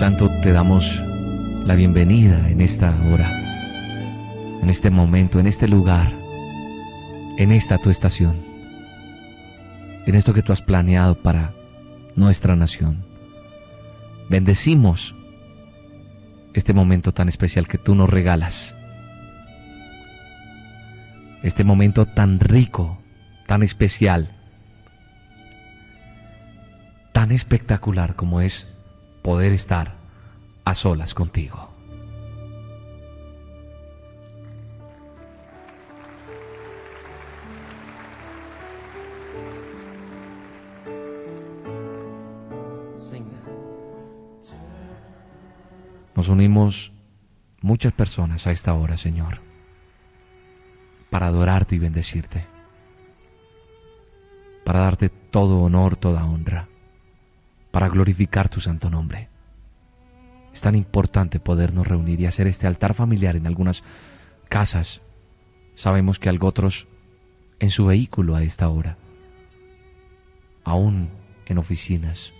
Santo, te damos la bienvenida en esta hora, en este momento, en este lugar, en esta tu estación, en esto que tú has planeado para nuestra nación. Bendecimos este momento tan especial que tú nos regalas, este momento tan rico, tan especial, tan espectacular como es poder estar a solas contigo. Nos unimos muchas personas a esta hora, Señor, para adorarte y bendecirte, para darte todo honor, toda honra para glorificar tu santo nombre. Es tan importante podernos reunir y hacer este altar familiar en algunas casas. Sabemos que algo otros en su vehículo a esta hora, aún en oficinas,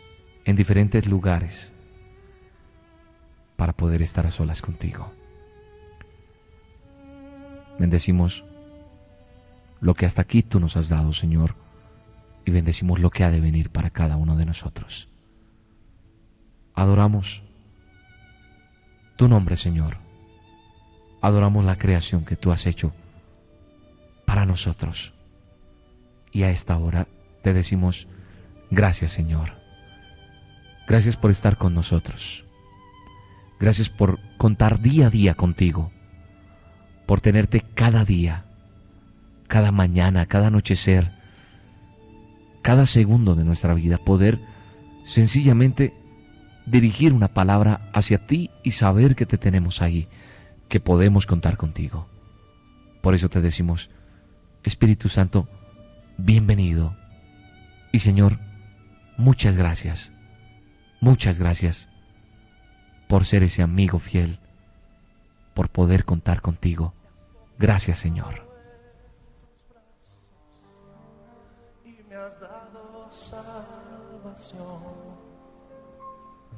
en diferentes lugares, para poder estar a solas contigo. Bendecimos lo que hasta aquí tú nos has dado, Señor, y bendecimos lo que ha de venir para cada uno de nosotros adoramos tu nombre, Señor. Adoramos la creación que tú has hecho para nosotros. Y a esta hora te decimos, gracias, Señor. Gracias por estar con nosotros. Gracias por contar día a día contigo. Por tenerte cada día, cada mañana, cada anochecer, cada segundo de nuestra vida. Poder sencillamente dirigir una palabra hacia ti y saber que te tenemos ahí, que podemos contar contigo. Por eso te decimos, Espíritu Santo, bienvenido. Y Señor, muchas gracias, muchas gracias por ser ese amigo fiel, por poder contar contigo. Gracias Señor.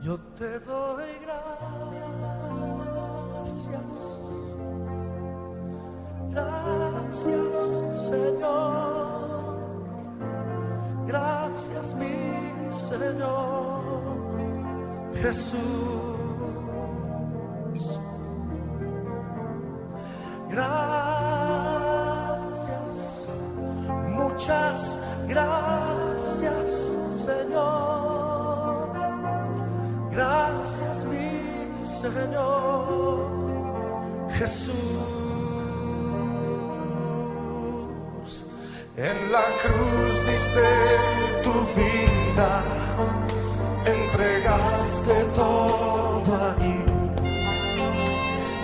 Yo te doy gracias. Gracias, Señor. Gracias, mi Señor. Jesús. Señor Jesús, en la cruz diste tu vida, entregaste todo ahí.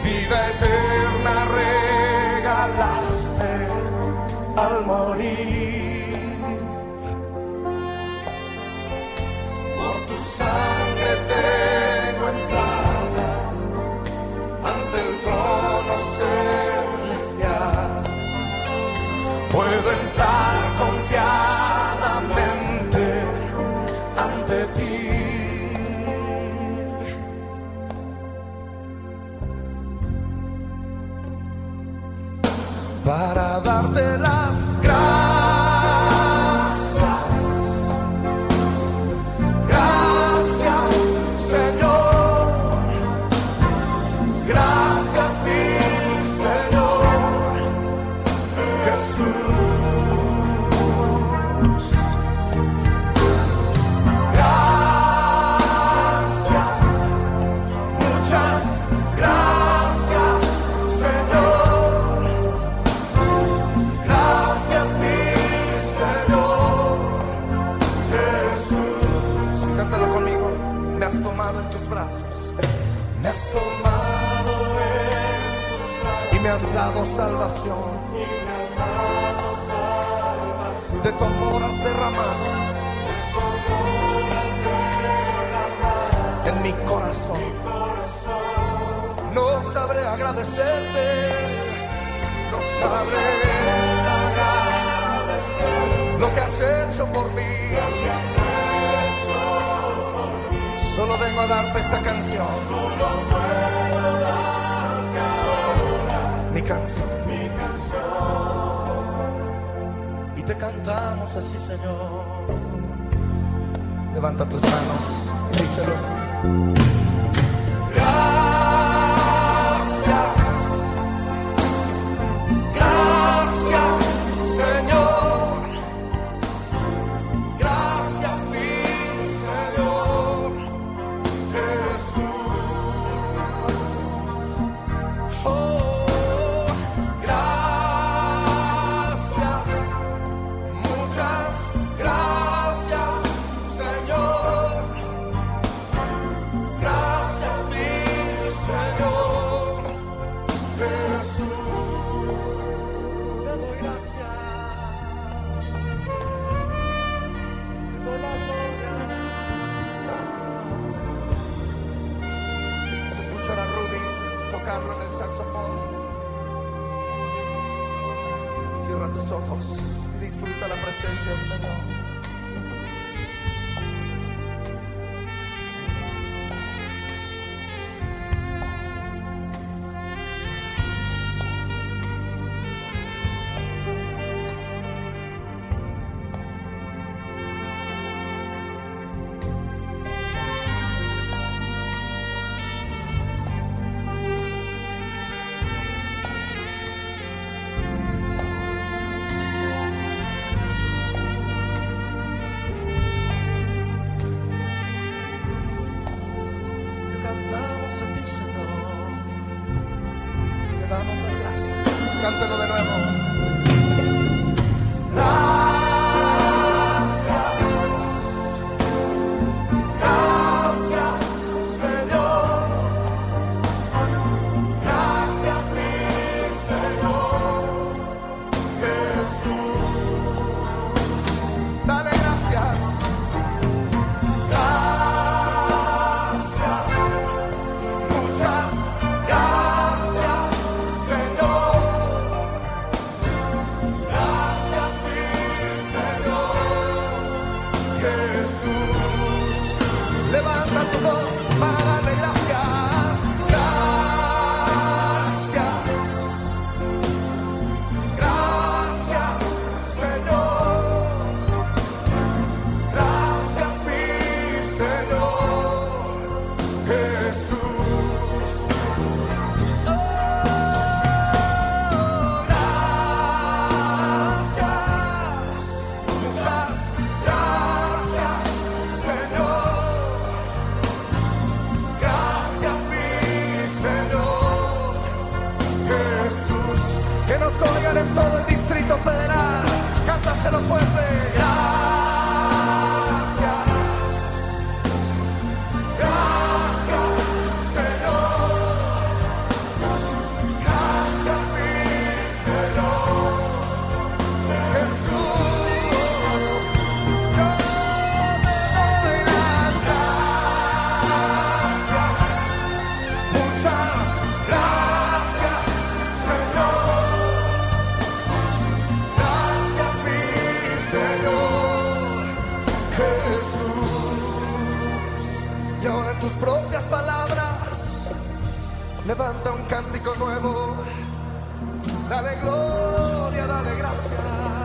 Vida eterna regalaste al morir. Dado salvación. De tu amor has derramado en mi corazón. No sabré agradecerte, no sabré agradecer lo que has hecho por mí. Solo vengo a darte esta canción. Mi canción. Y te cantamos así, Señor. Levanta tus manos y díselo. Disfruta la presencia del Señor. Nuevo. levanta un cántico nuevo, dale gloria, dale gracias.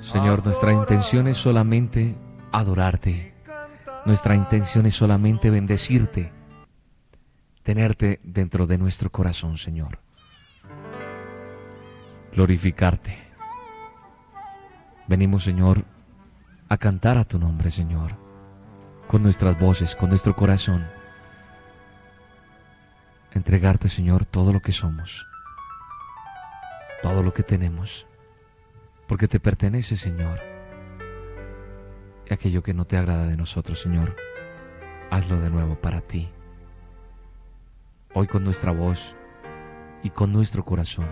Señor, nuestra intención es solamente adorarte. Nuestra intención es solamente bendecirte, tenerte dentro de nuestro corazón, Señor. Glorificarte. Venimos, Señor, a cantar a tu nombre, Señor, con nuestras voces, con nuestro corazón. Entregarte, Señor, todo lo que somos todo lo que tenemos, porque te pertenece, Señor. Y aquello que no te agrada de nosotros, Señor, hazlo de nuevo para ti. Hoy con nuestra voz y con nuestro corazón,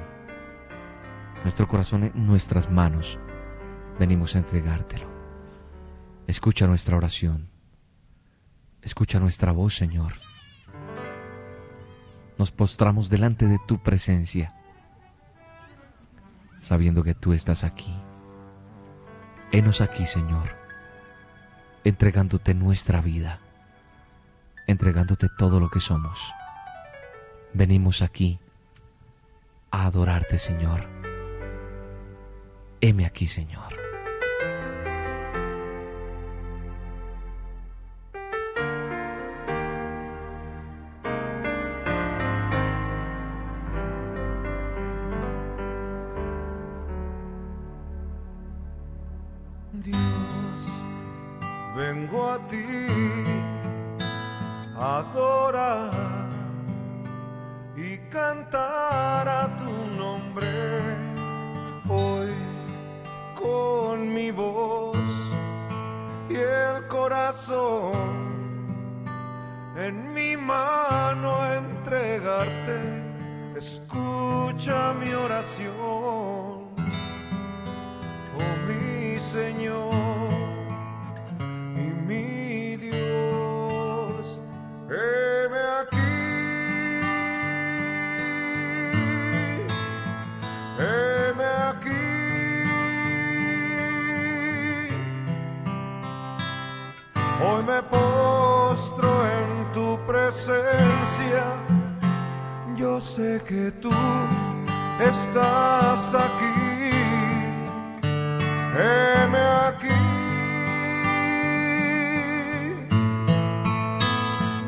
nuestro corazón en nuestras manos, venimos a entregártelo. Escucha nuestra oración. Escucha nuestra voz, Señor. Nos postramos delante de tu presencia sabiendo que tú estás aquí. Henos aquí, Señor, entregándote nuestra vida, entregándote todo lo que somos. Venimos aquí a adorarte, Señor. Heme aquí, Señor. Dios, vengo a ti a adorar y cantar a tu nombre hoy con mi voz y el corazón en mi mano entregarte. Escucha mi oración, Señor y mi Dios. Heme aquí, heme aquí. Hoy me postro en tu presencia. Yo sé que tú estás aquí. Heme aquí.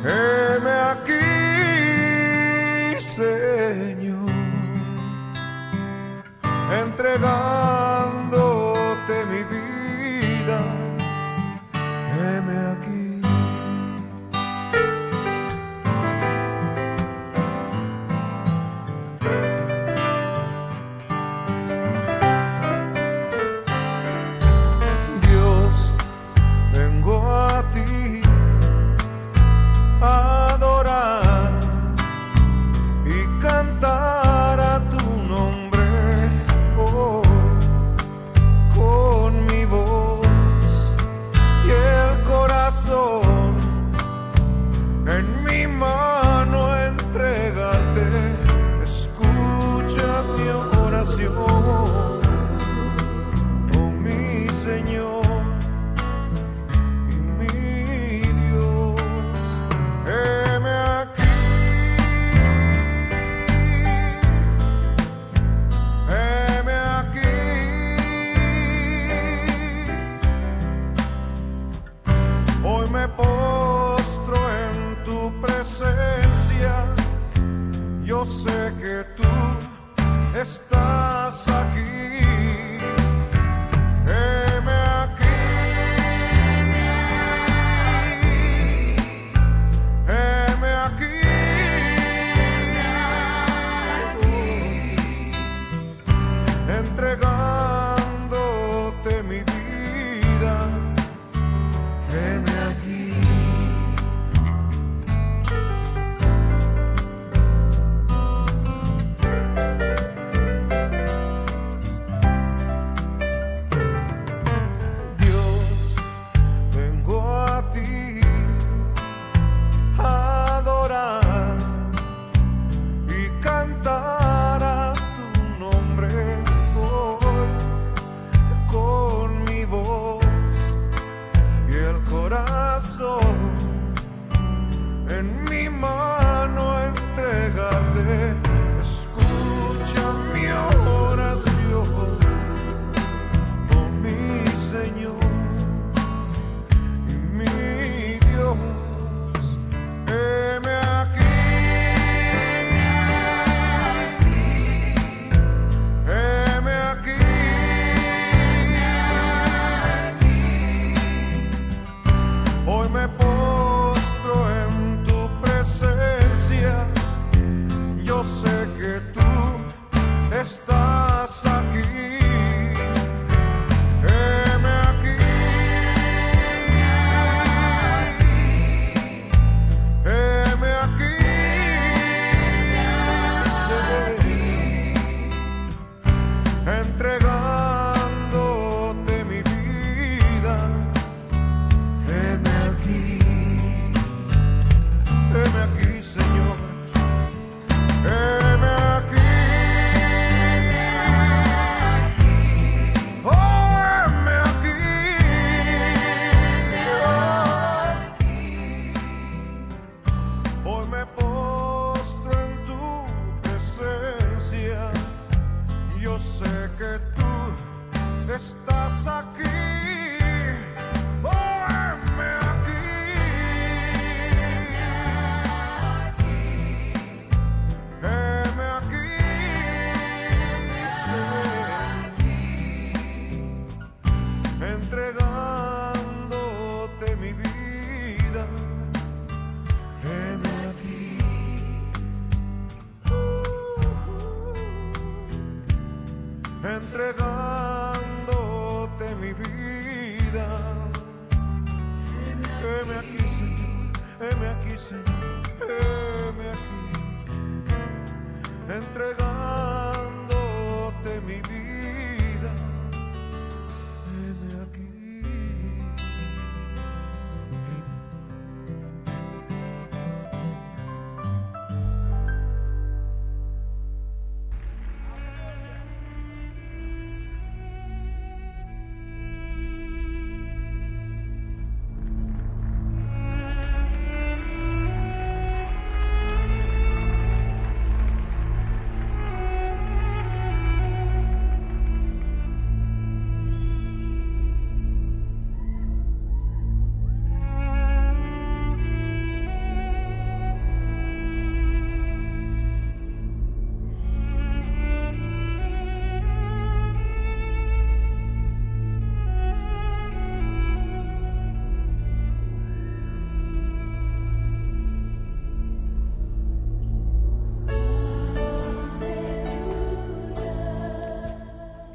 Heme aquí, Señor, entregándote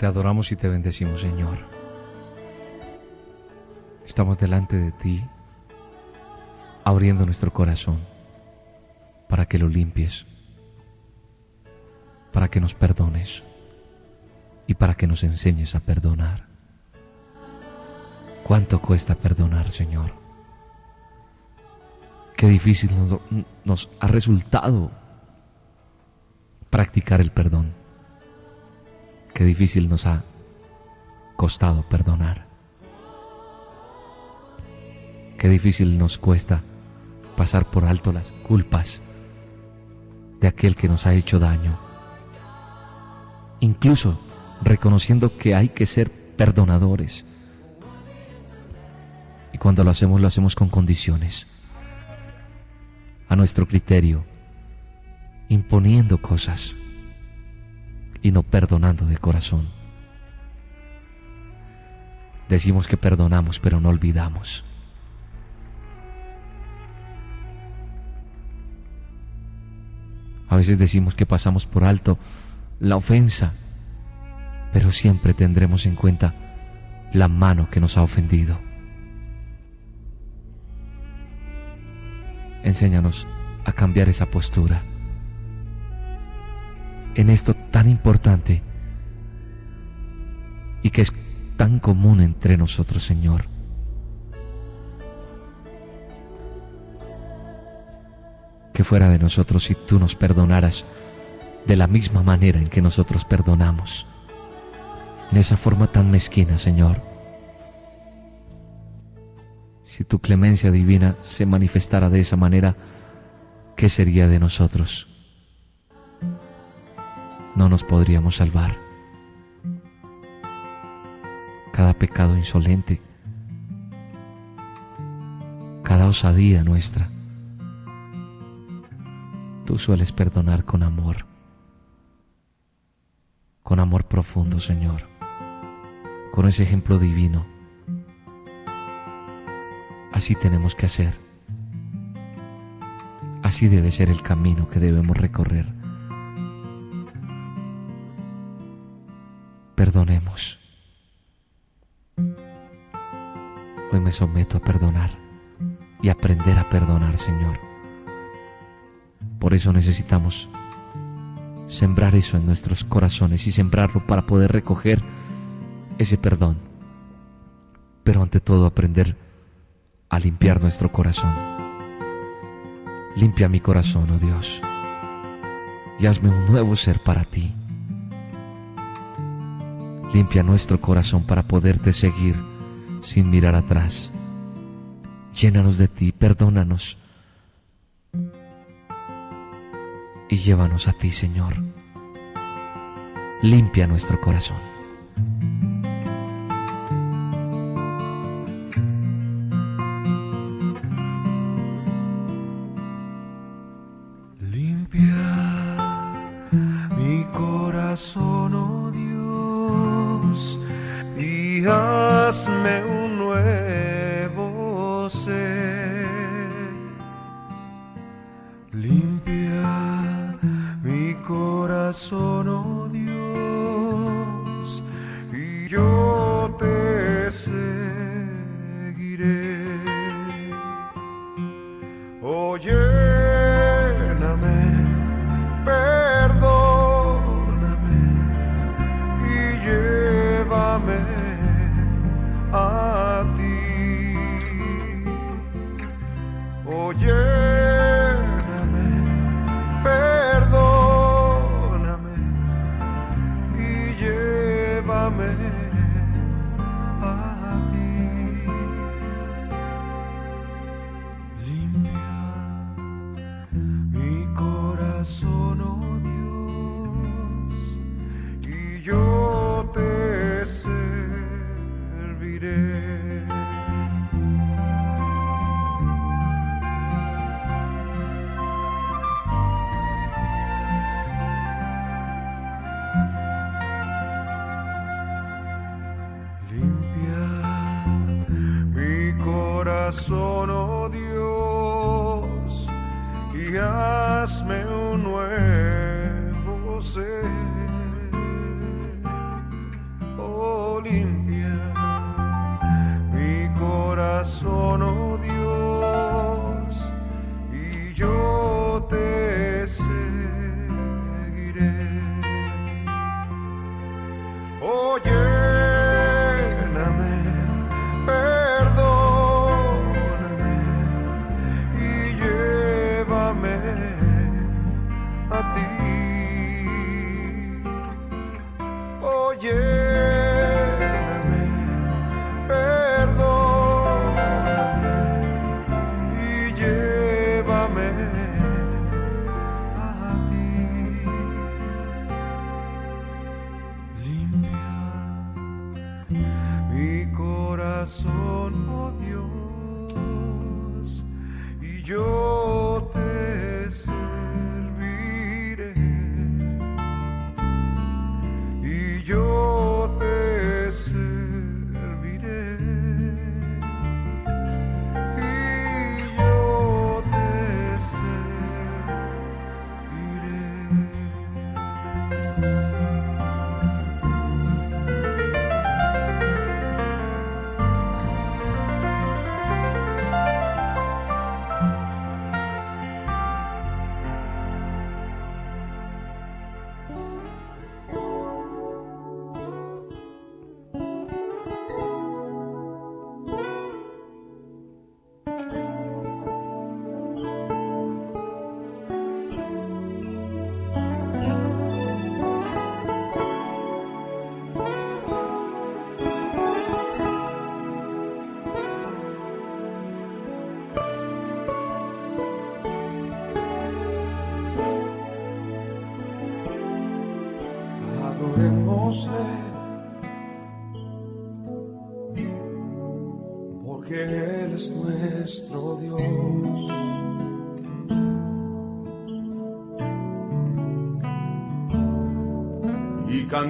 Te adoramos y te bendecimos, Señor. Estamos delante de ti, abriendo nuestro corazón para que lo limpies, para que nos perdones y para que nos enseñes a perdonar. ¿Cuánto cuesta perdonar, Señor? Qué difícil nos, ha resultado practicar el perdón. Qué difícil nos ha costado perdonar. Qué difícil nos cuesta pasar por alto las culpas de aquel que nos ha hecho daño. Incluso reconociendo que hay que ser perdonadores. Y cuando lo hacemos, lo hacemos con condiciones, a nuestro criterio, imponiendo cosas y no perdonando de corazón. Decimos que perdonamos, pero no olvidamos. A veces decimos que pasamos por alto la ofensa, pero siempre tendremos en cuenta la mano que nos ha ofendido. Enséñanos a cambiar esa postura en esto tan importante y que es tan común entre nosotros, Señor. Que fuera de nosotros si tú nos perdonaras de la misma manera en que nosotros perdonamos, en esa forma tan mezquina, Señor. Si tu clemencia divina se manifestara de esa manera, ¿qué sería de nosotros? No nos podríamos salvar. Cada pecado insolente, cada osadía nuestra, tú sueles perdonar con amor, con amor profundo, Señor, con ese ejemplo divino. Así tenemos que hacer. Así debe ser el camino que debemos recorrer. Perdonemos. Hoy me someto a perdonar y aprender a perdonar, Señor. Por eso necesitamos sembrar eso en nuestros corazones y sembrarlo para poder recoger ese perdón. Pero ante todo aprender a limpiar nuestro corazón. Limpia mi corazón, oh Dios, y hazme un nuevo ser para ti. Limpia nuestro corazón para poderte seguir sin mirar atrás. Llénanos de ti, perdónanos. Y llévanos a ti, Señor. Limpia nuestro corazón.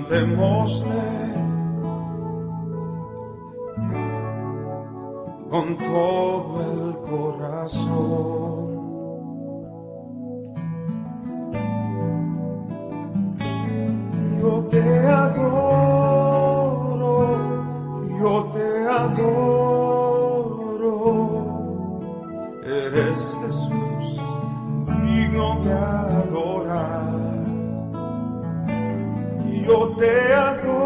cantémosle con todo el corazón. Yo te adoro, yo te adoro, eres Jesús digno de adorar. yo te adoro.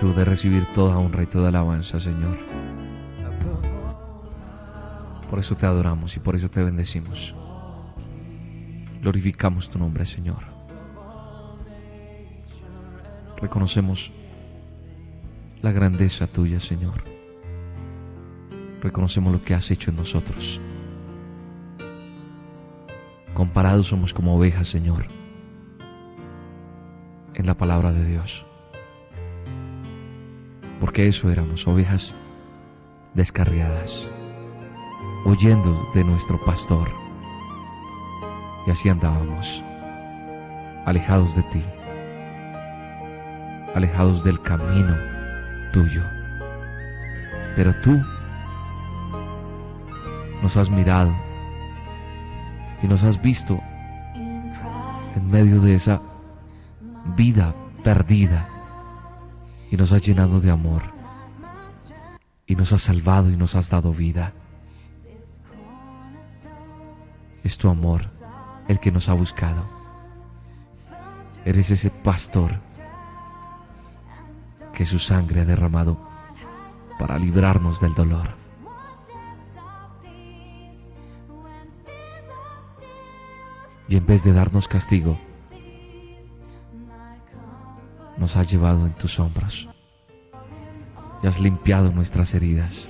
Tú de recibir toda honra y toda alabanza, Señor. Por eso te adoramos y por eso te bendecimos. Glorificamos tu nombre, Señor. Reconocemos la grandeza tuya, Señor. Reconocemos lo que has hecho en nosotros. Comparados somos como ovejas, Señor, en la palabra de Dios. Porque eso éramos, ovejas descarriadas, oyendo de nuestro pastor. Y así andábamos, alejados de ti, alejados del camino tuyo. Pero tú nos has mirado y nos has visto en medio de esa vida perdida y nos has llenado de amor y nos has salvado y nos has dado vida. Es tu amor el que nos ha buscado. Eres ese pastor que su sangre ha derramado para librarnos del dolor. Y en vez de darnos castigo, nos has llevado en tus hombros y has limpiado nuestras heridas.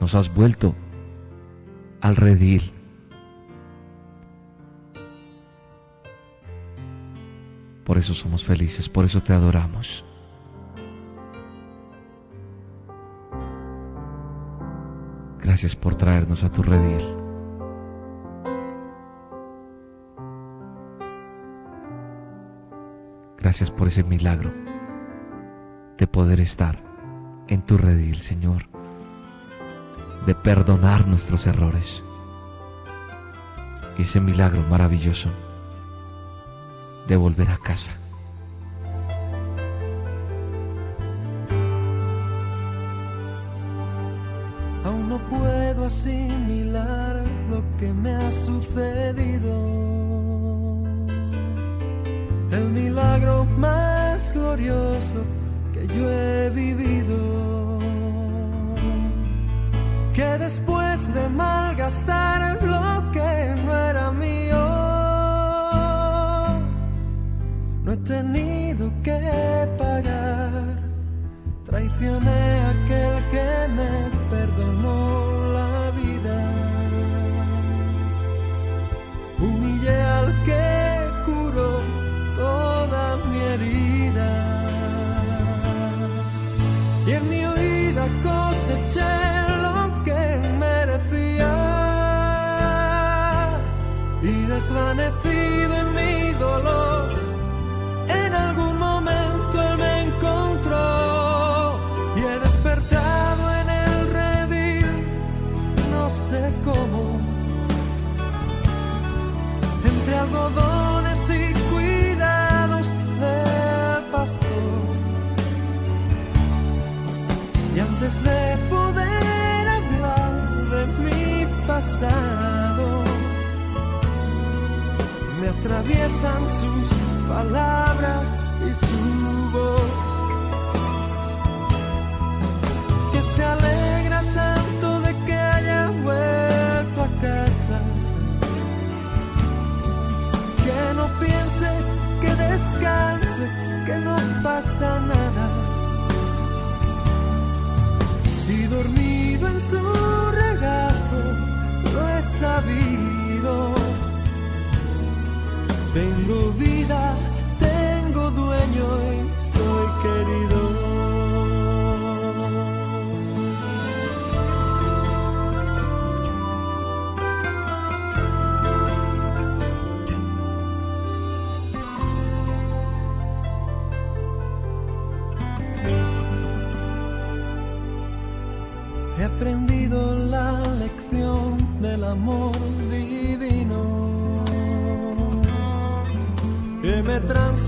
Nos has vuelto al redil. Por eso somos felices, por eso te adoramos. Gracias por traernos a tu redil. Gracias por ese milagro de poder estar en tu redil, Señor, de perdonar nuestros errores. Y ese milagro maravilloso de volver a casa. Desvanecido en mi dolor, en algún momento él me encontró. Y he despertado en el redil, no sé cómo. Entre algodones y cuidados del pastor. Y antes de poder hablar de mi pasado, atraviesan sus palabras y su voz. Que se alegra tanto de que haya vuelto a casa. Que no piense, que descanse, que no pasa nada y dormido en su regazo lo he sabido. Tengo vida, tengo dueño y soy querido.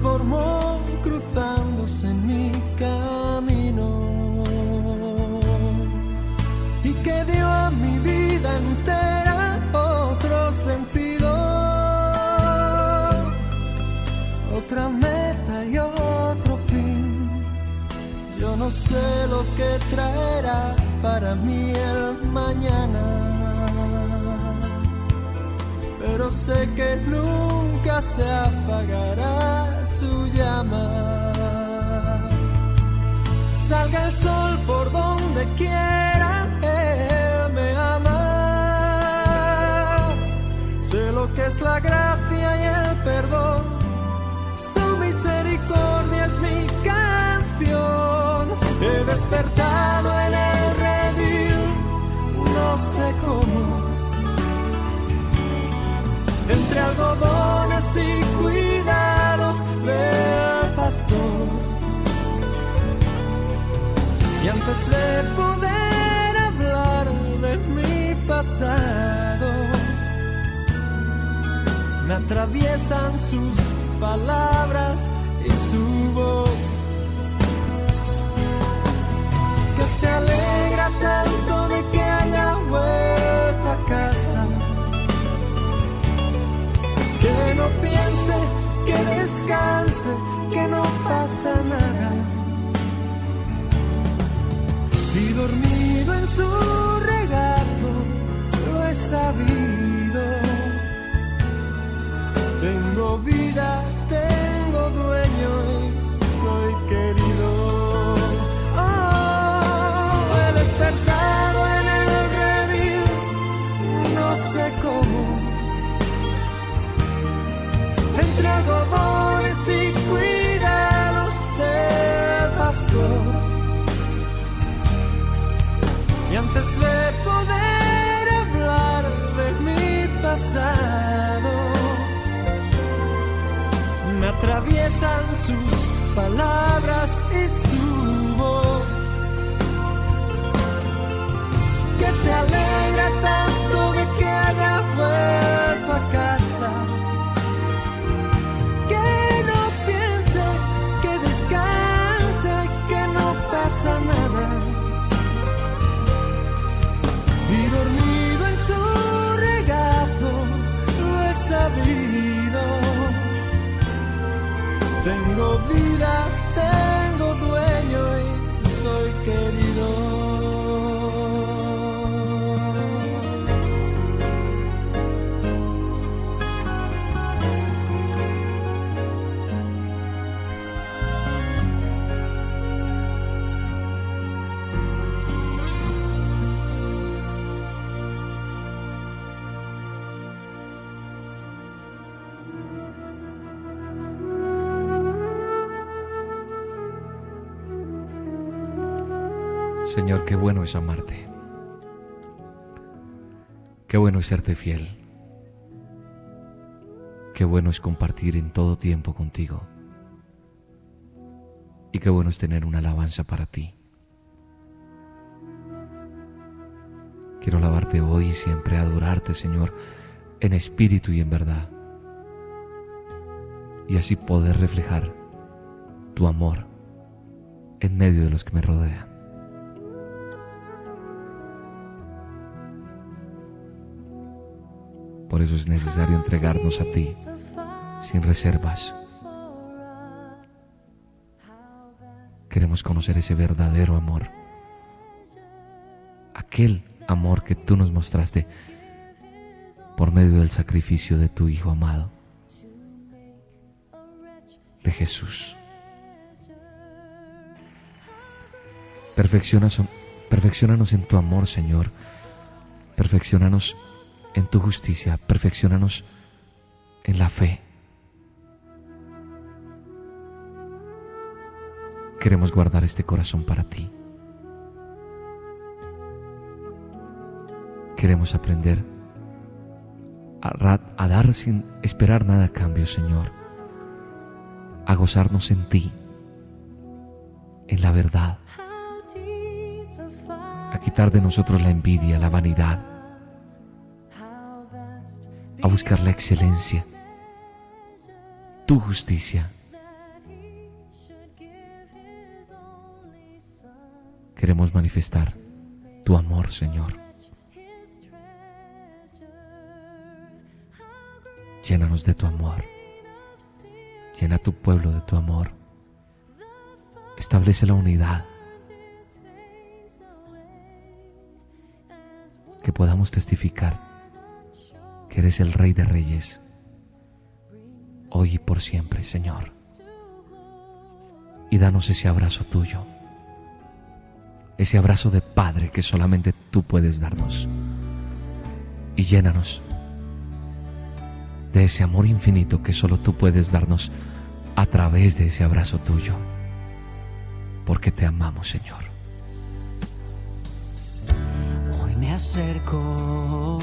Transformó cruzándose en mi camino. Y que dio a mi vida entera otro sentido, otra meta y otro sé lo que traerá para mí el mañana. Pero sé que nunca se apagará su llama. Salga el sol por donde quiera, Él me ama. Sé lo que es la gracia y el perdón. Su misericordia es mi canción. He despertado en el redil, no sé cómo. Entre algodones y cuidados Antes de poder hablar de mi pasado, me atraviesan sus palabras y su voz. Que se alegra tanto de que haya vuelto a casa. Que no piense, que descanse, que no pasa nada y dormido en su regazo lo he sabido. Tengo vida, tengo dueño y soy querido. Oh, he despertado en el redil, no sé cómo. Entre atraviesan sus palabras y su voz. Que se alegra Tengo vida, es amarte. Qué bueno es serte fiel. Qué bueno es compartir en todo tiempo contigo. Y qué bueno es tener una alabanza para ti. Quiero alabarte hoy y siempre adorarte, Señor, en espíritu y en verdad. Y así poder reflejar tu amor en medio de los que me rodean. Por eso es necesario entregarnos a ti sin reservas. Queremos conocer ese verdadero amor. Aquel amor que tú nos mostraste por medio del sacrificio de tu Hijo amado, de Jesús. Perfeccionanos, en tu amor, Señor. Perfeccionanos en tu justicia, perfeccionanos en la fe. Queremos guardar este corazón para ti. Queremos aprender a, dar sin esperar nada a cambio, Señor. A gozarnos en ti, en la verdad. A quitar de nosotros la envidia, la vanidad a buscar la excelencia, tu justicia. Queremos manifestar tu amor, Señor. Llénanos de tu amor. Llena tu pueblo de tu amor. Establece la unidad. Que podamos testificar que eres el Rey de Reyes, hoy y por siempre, Señor. Y danos ese abrazo tuyo, ese abrazo de Padre que solamente tú puedes darnos. Y llénanos de ese amor infinito que solo tú puedes darnos a través de ese abrazo tuyo, porque te amamos, Señor. Hoy me acerco,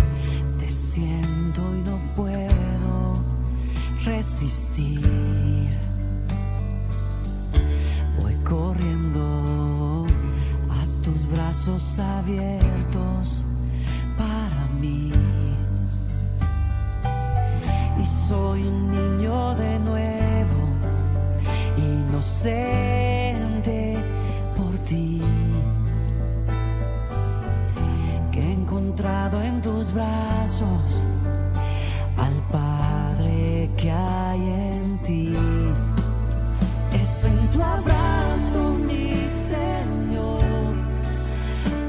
y no puedo resistir. Voy corriendo a tus brazos abiertos para mí. Y soy un niño de nuevo, inocente por ti. En tus brazos al Padre que hay en ti. Es en tu abrazo, mi Señor,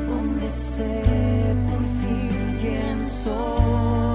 donde sé por fin quién soy.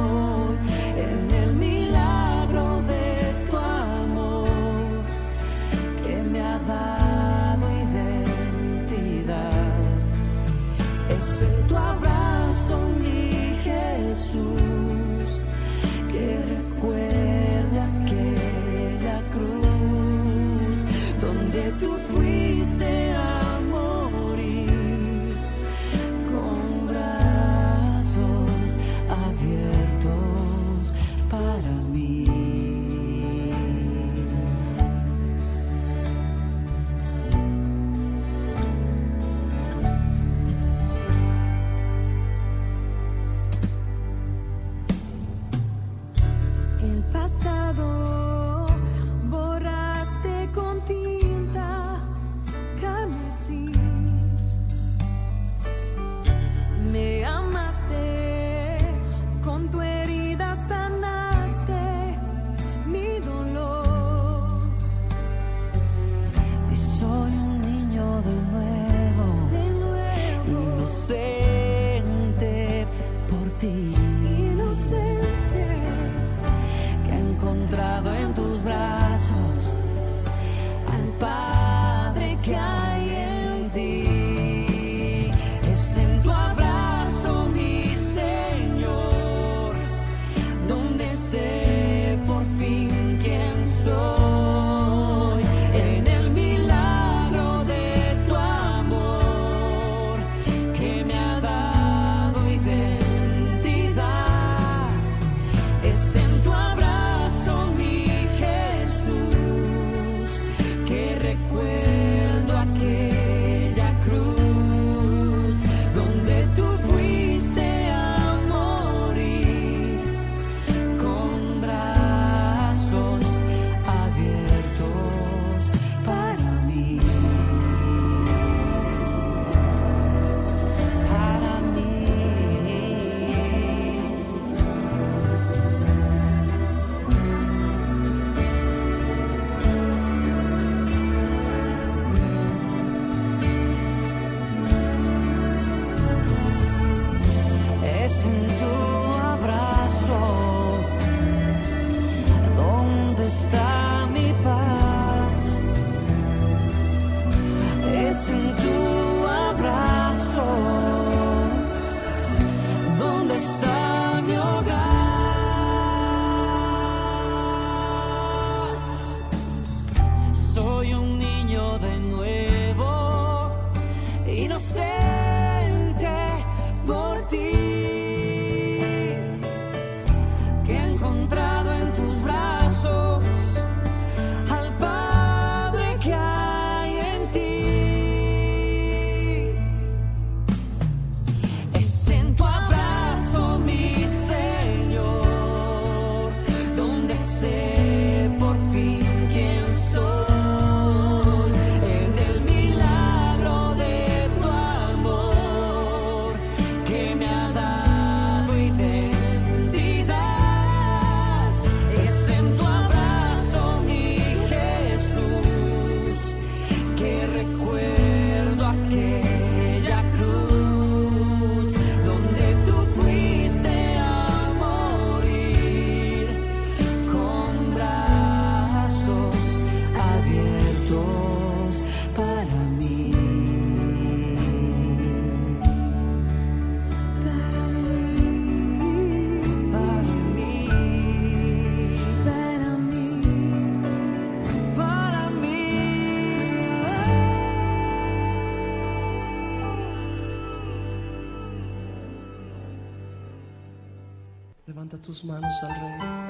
Levanta tus manos al Rey.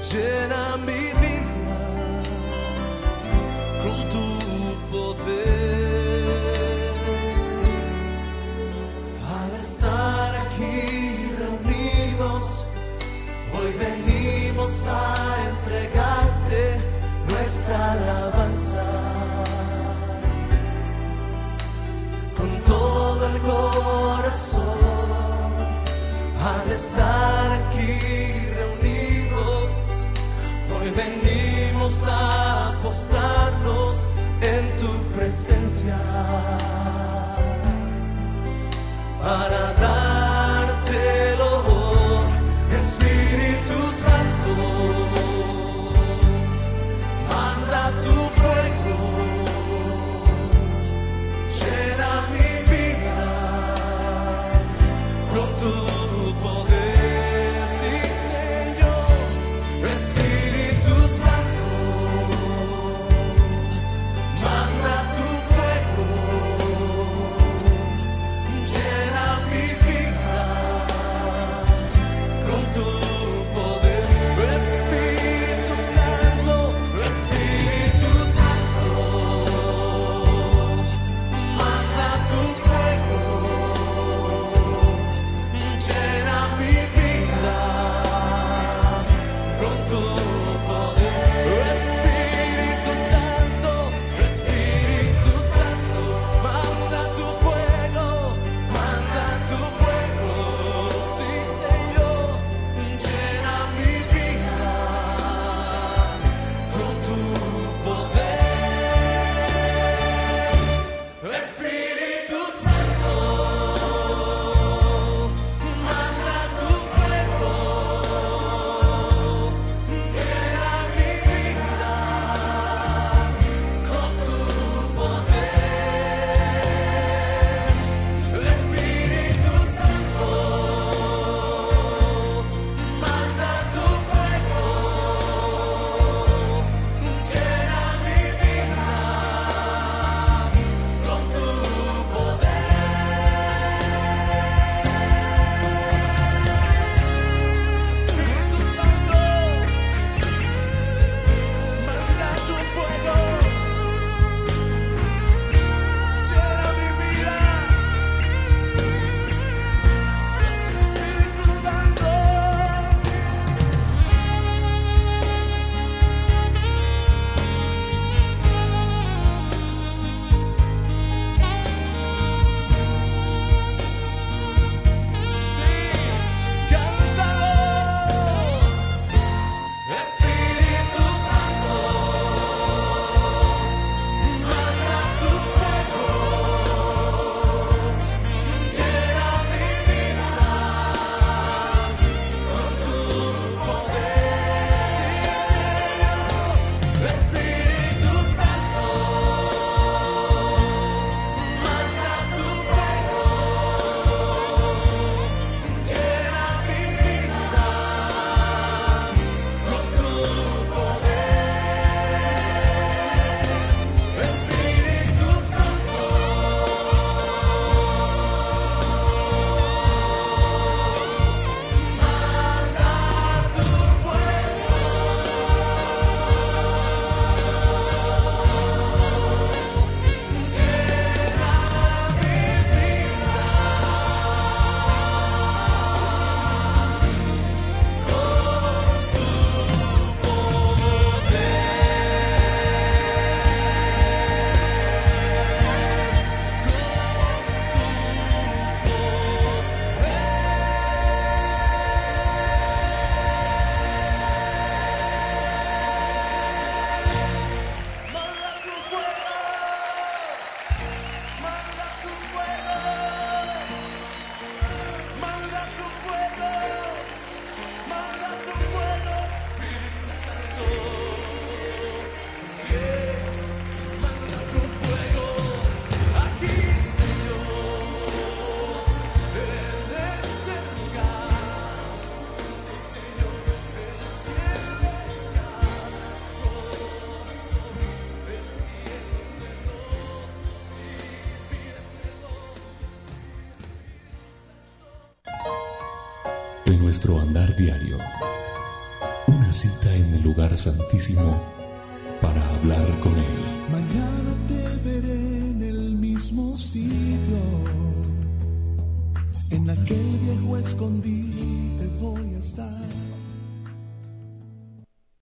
Llena mi vida con tu poder. Al estar aquí reunidos, hoy venimos a entregarte nuestra alabanza. Con todo el corazón, al estar aquí venimos a postrarnos en tu presencia para dártelo. Nuestro andar diario. Una cita en el lugar santísimo para hablar con Él. Mañana